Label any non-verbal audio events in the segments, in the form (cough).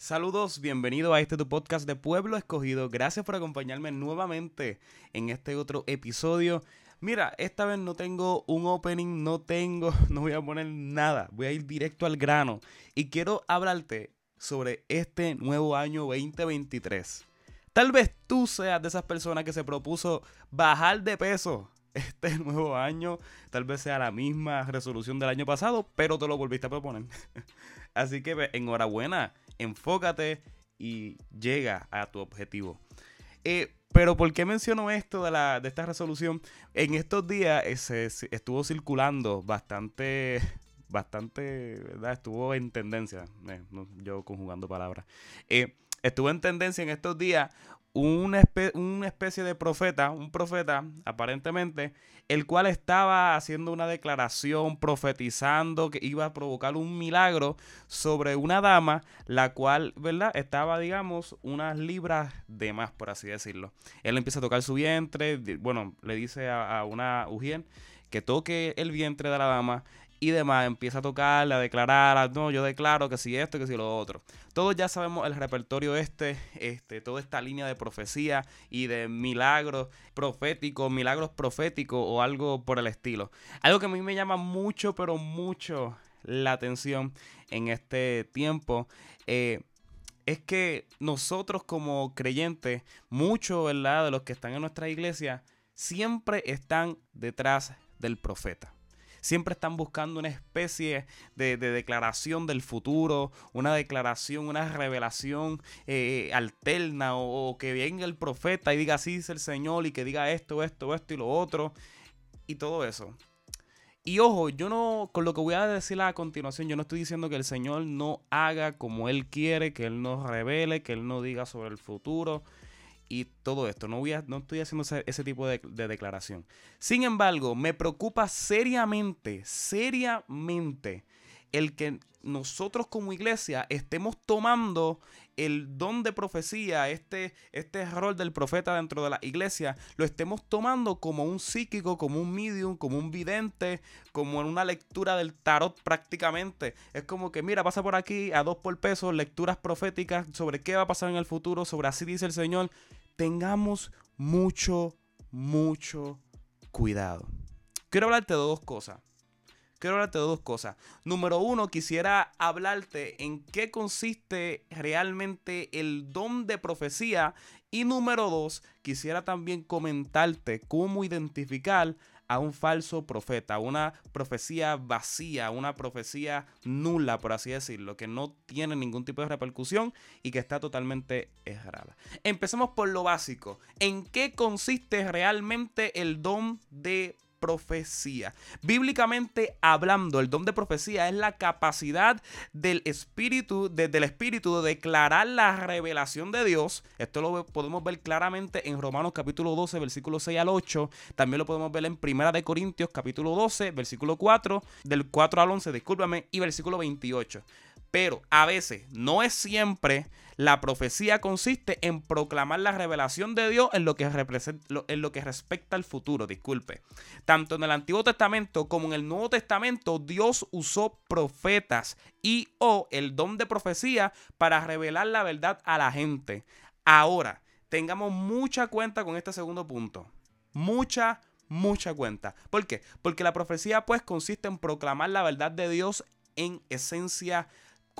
Saludos, bienvenido a este tu podcast de Pueblo Escogido. Gracias por acompañarme nuevamente en este otro episodio. Mira, esta vez no tengo un opening, no tengo, (laughs) no voy a poner nada, voy a ir directo al grano y quiero hablarte sobre este nuevo año 2023. Tal vez tú seas de esas personas que se propuso bajar de peso (laughs) este nuevo año. Tal vez sea la misma resolución del año pasado, pero te lo volviste a proponer. (laughs) Así que enhorabuena, enfócate y llega a tu objetivo. Eh, pero ¿por qué menciono esto de, la, de esta resolución? En estos días eh, estuvo circulando bastante, bastante, ¿verdad? Estuvo en tendencia, eh, yo conjugando palabras. estuvo en tendencia en estos días una, especie de profeta, un profeta aparentemente, el cual estaba haciendo una declaración profetizando que iba a provocar un milagro sobre una dama, la cual, ¿verdad? Estaba, digamos, unas libras de más, por así decirlo. Él empieza a tocar su vientre, bueno, le dice a, a una Ujiel que toque el vientre de la dama y demás, empieza a tocar, a declarar, no, yo declaro que si esto, que si lo otro. Todos ya sabemos el repertorio este, este, toda esta línea de profecía y de milagros proféticos, milagros proféticos o algo por el estilo. Algo que a mí me llama mucho, pero mucho la atención en este tiempo. Eh, es que nosotros como creyentes, muchos de los que están en nuestra iglesia, siempre están detrás del profeta siempre están buscando una especie de, declaración del futuro, una declaración, una revelación eh, alterna o, que venga el profeta y diga así dice el Señor y que diga esto, esto, esto y lo otro y todo eso. Y ojo, yo no, con lo que voy a decir a continuación, yo no estoy diciendo que el Señor no haga como Él quiere, que Él nos revele, que Él no diga sobre el futuro y todo esto. No, voy a, no estoy haciendo ese, tipo de, declaración. Sin embargo, me preocupa seriamente, seriamente el que nosotros como iglesia estemos tomando el don de profecía, este, este rol del profeta dentro de la iglesia, lo estemos tomando como un psíquico, como un medium, como un vidente, como en una lectura del tarot prácticamente. Es como que, mira, pasa por aquí a dos por peso, lecturas proféticas sobre qué va a pasar en el futuro, sobre así dice el Señor tengamos mucho, mucho cuidado. Quiero hablarte de dos cosas. Quiero hablarte de dos cosas. Número uno, quisiera hablarte en qué consiste realmente el don de profecía. Y número dos, quisiera también comentarte cómo identificar a un falso profeta, una profecía vacía, una profecía nula, por así decirlo, que no tiene ningún tipo de repercusión y que está totalmente errada. Empecemos por lo básico. ¿En qué consiste realmente el don de profecía. Bíblicamente hablando, el don de profecía es la capacidad del espíritu, del espíritu de declarar la revelación de Dios. Esto lo podemos ver claramente en Romanos capítulo 12, versículo 6 al 8. También lo podemos ver en Primera de Corintios capítulo 12, versículo 4, del 4 al 11, discúlpame, y versículo 28. Pero a veces, no es siempre, la profecía consiste en proclamar la revelación de Dios en lo que, en lo que respecta al futuro, disculpe. Tanto en el Antiguo Testamento como en el Nuevo Testamento, Dios usó profetas y o el don de profecía para revelar la verdad a la gente. Ahora, tengamos mucha cuenta con este segundo punto. Mucha, mucha cuenta. ¿Por qué? Porque la profecía pues consiste en proclamar la verdad de Dios en esencia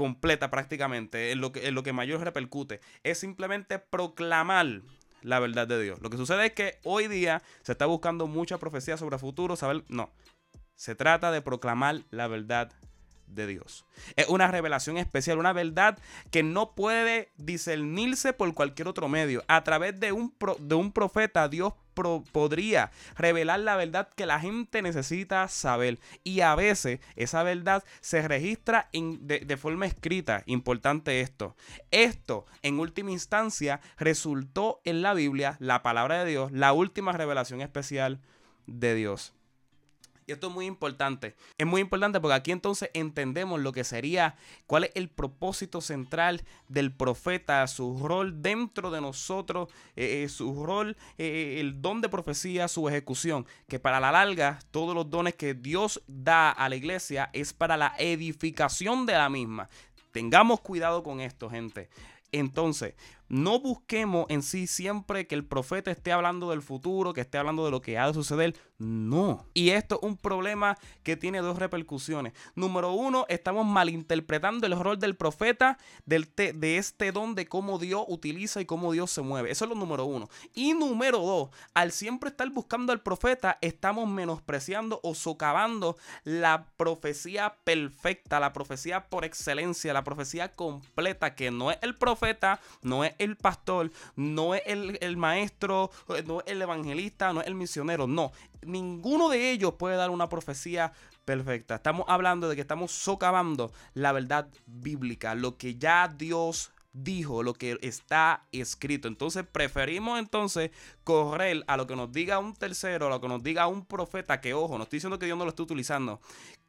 completa prácticamente, en lo, que, en lo que mayor repercute, es simplemente proclamar la verdad de Dios. Lo que sucede es que hoy día se está buscando mucha profecía sobre el futuro, saber, no, se trata de proclamar la verdad de Dios. Es una revelación especial, una verdad que no puede discernirse por cualquier otro medio. A través de un, de un profeta, Dios podría revelar la verdad que la gente necesita saber. Y a veces esa verdad se registra de, de forma escrita. Importante esto. Esto, en última instancia, resultó en la Biblia, la palabra de Dios, la última revelación especial de Dios. Y esto es muy importante. Es muy importante porque aquí entonces entendemos lo que sería, cuál es el propósito central del profeta, su rol dentro de nosotros, eh, eh, su rol, eh, el don de profecía, su ejecución. Que para la larga, todos los dones que Dios da a la iglesia es para la edificación de la misma Tengamos cuidado con esto, gente. Entonces, no busquemos en sí siempre que el profeta esté hablando del futuro, que esté hablando de lo que ha de suceder. No. Y esto es un problema que tiene dos repercusiones. Número uno, estamos malinterpretando el rol del profeta, del de este don, de cómo Dios utiliza y cómo Dios se mueve. Eso es lo número uno. Y número dos, al siempre estar buscando al profeta, estamos menospreciando o socavando la profecía perfecta, la profecía por excelencia, la profecía completa, que no es el profeta, no es el pastor, no es el, maestro, no es el evangelista, no es el misionero, no. Ninguno de ellos puede dar una profecía perfecta. Estamos hablando de que estamos socavando la verdad bíblica, lo que ya Dios dijo, lo que está escrito. Entonces preferimos entonces correr a lo que nos diga un tercero, a lo que nos diga un profeta, que ojo, no estoy diciendo que Dios no lo esté utilizando,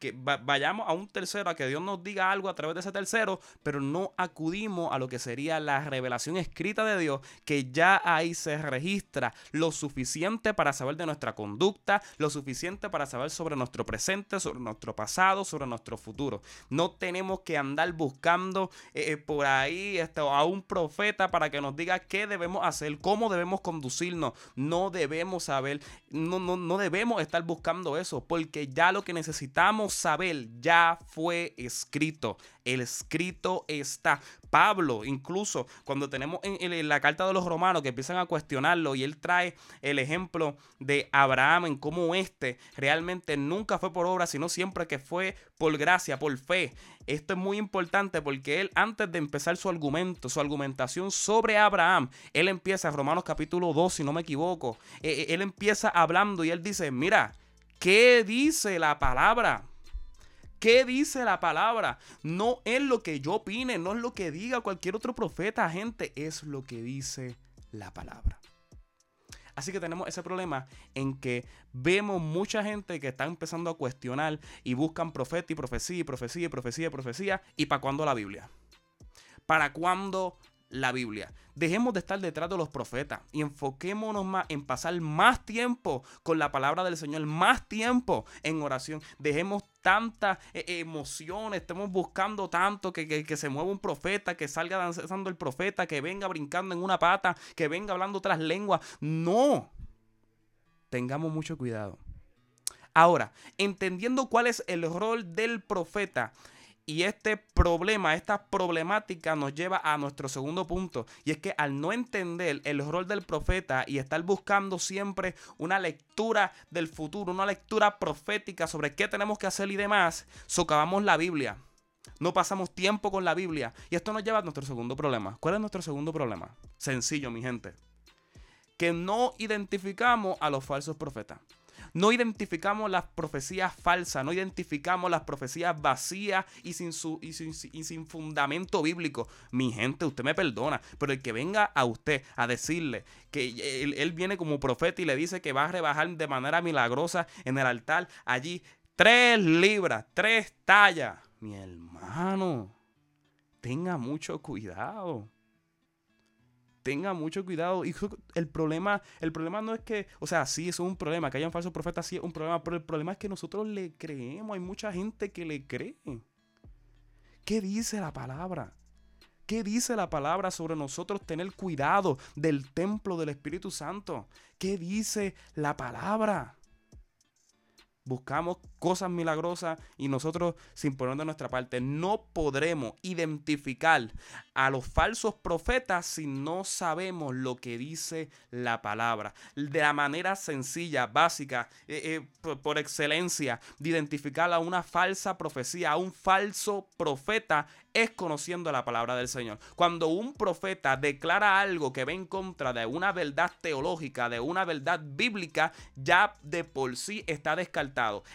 que vayamos a un tercero, a que Dios nos diga algo a través de ese tercero, pero no acudimos a lo que sería la revelación escrita de Dios, que ya ahí se registra lo suficiente para saber de nuestra conducta, lo suficiente para saber sobre nuestro presente, sobre nuestro pasado, sobre nuestro futuro. No tenemos que andar buscando eh, eh, por ahí a un profeta para que nos diga qué debemos hacer, cómo debemos conducirnos. No debemos saber, no, no, no debemos estar buscando eso, porque ya lo que necesitamos saber ya fue escrito. El escrito está. Pablo, incluso cuando tenemos en, la carta de los romanos que empiezan a cuestionarlo y él trae el ejemplo de Abraham en cómo este realmente nunca fue por obra, sino siempre que fue por gracia, por fe. Esto es muy importante porque él antes de empezar su argumento, su argumentación sobre Abraham, él empieza, Romanos capítulo 2, si no me equivoco, e, e, él empieza hablando y él dice, mira, ¿qué dice la palabra? ¿Qué dice la palabra? No es lo que yo opine, no es lo que diga cualquier otro profeta, gente, es lo que dice la palabra. Así que tenemos ese problema en que vemos mucha gente que está empezando a cuestionar y buscan profeta y profecía y profecía y profecía y profecía. ¿Y para cuándo la Biblia? ¿Para cuándo la Biblia. Dejemos de estar detrás de los profetas y enfoquémonos más en pasar más tiempo con la palabra del Señor, más tiempo en oración. Dejemos tantas eh, emociones, estemos buscando tanto que, que, se mueva un profeta, que salga danzando el profeta, que venga brincando en una pata, que venga hablando otras lenguas. No, tengamos mucho cuidado. Ahora, entendiendo cuál es el rol del profeta, y este problema, esta problemática nos lleva a nuestro segundo punto. Y es que al no entender el rol del profeta y estar buscando siempre una lectura del futuro, una lectura profética sobre qué tenemos que hacer y demás, socavamos la Biblia. No pasamos tiempo con la Biblia. Y esto nos lleva a nuestro segundo problema. ¿Cuál es nuestro segundo problema? Sencillo, mi gente. Que no identificamos a los falsos profetas. No identificamos las profecías falsas, no identificamos las profecías vacías y sin, fundamento bíblico. Mi gente, usted me perdona, pero el que venga a usted a decirle que él, él viene como profeta y le dice que va a rebajar de manera milagrosa en el altar allí tres libras, tres tallas. Mi hermano, tenga mucho cuidado tenga mucho cuidado. El problema, el problema no es que, o sea, sí es un problema, que hayan falsos profetas, sí es un problema, pero el problema es que nosotros le creemos, hay mucha gente que le cree. ¿Qué dice la palabra? ¿Qué dice la palabra sobre nosotros tener cuidado del templo del Espíritu Santo? ¿Qué dice la palabra? Buscamos cosas milagrosas y nosotros sin poner de nuestra parte no podremos identificar a los falsos profetas si no sabemos lo que dice la palabra. De la manera sencilla, básica, eh, eh, por, excelencia, de identificar a una falsa profecía, a un falso profeta, es conociendo la palabra del Señor. Cuando un profeta declara algo que va en contra de una verdad teológica, de una verdad bíblica, ya de por sí está descartado.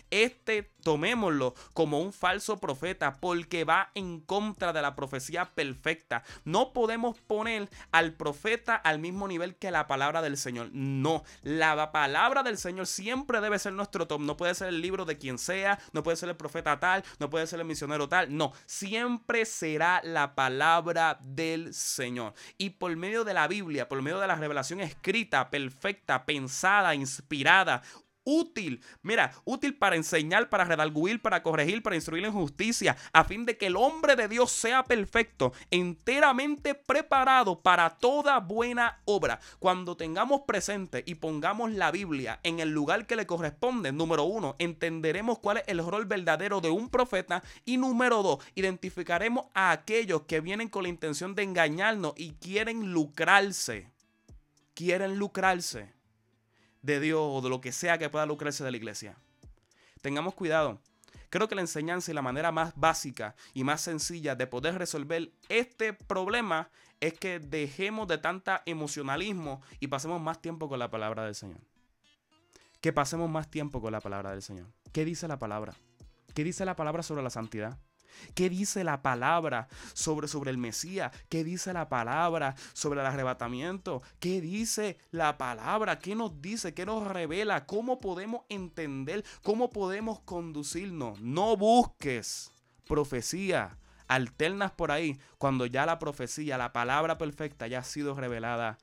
Este tomémoslo como un falso profeta porque va en contra de la profecía perfecta. No podemos poner al profeta al mismo nivel que la palabra del Señor. No, la palabra del Señor siempre debe ser nuestro top. No puede ser el libro de quien sea, no puede ser el profeta tal, no puede ser el misionero tal. No, siempre será la palabra del Señor. Y por medio de la Biblia, por medio de la revelación escrita, perfecta, pensada, inspirada, útil. Mira, útil para enseñar, para redarguir, para corregir, para instruir en justicia, a fin de que el hombre de Dios sea perfecto, enteramente preparado para toda buena obra. Cuando tengamos presente y pongamos la Biblia en el lugar que le corresponde, número uno, entenderemos cuál es el rol verdadero de un profeta y número dos, identificaremos a aquellos que vienen con la intención de engañarnos y quieren lucrarse. Quieren lucrarse de Dios o de lo que sea que pueda lucrarse de la iglesia. Tengamos cuidado. Creo que la enseñanza y la manera más básica y más sencilla de poder resolver este problema es que dejemos de tanta emocionalismo y pasemos más tiempo con la palabra del Señor. Que pasemos más tiempo con la palabra del Señor. ¿Qué dice la palabra? ¿Qué dice la palabra sobre la santidad? ¿Qué dice la palabra sobre, sobre el Mesías? ¿Qué dice la palabra sobre el arrebatamiento? ¿Qué dice la palabra? ¿Qué nos dice? ¿Qué nos revela? ¿Cómo podemos entender? ¿Cómo podemos conducirnos? No busques profecía alternas por ahí cuando ya la profecía, la palabra perfecta ya ha sido revelada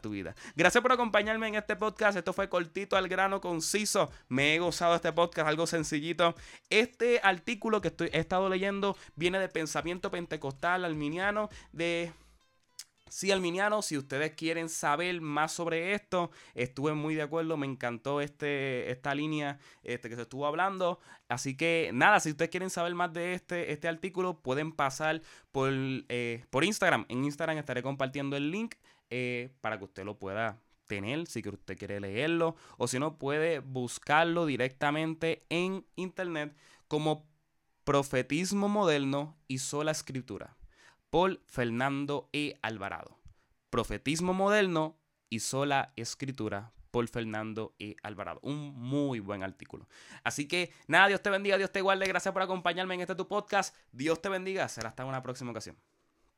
tu vida. Gracias por acompañarme en este podcast. Esto fue cortito al grano, conciso. Me he gozado este podcast, algo sencillito. Este artículo que estoy, he estado leyendo viene de pensamiento pentecostal alminiano de Sí, Alminiano, si ustedes quieren saber más sobre esto, estuve muy de acuerdo, me encantó este, esta línea este, que se estuvo hablando. Así que nada, si ustedes quieren saber más de este, este artículo, pueden pasar por, eh, por Instagram. En Instagram estaré compartiendo el link eh, para que usted lo pueda tener si usted quiere leerlo o si no puede buscarlo directamente en internet como Profetismo Moderno y Sola Escritura por Fernando E. Alvarado. Profetismo Moderno y Sola Escritura por Fernando E. Alvarado. Un muy buen artículo. Así que nada, Dios te bendiga, Dios te guarde. Gracias por acompañarme en este tu podcast. Dios te bendiga. Será hasta una próxima ocasión.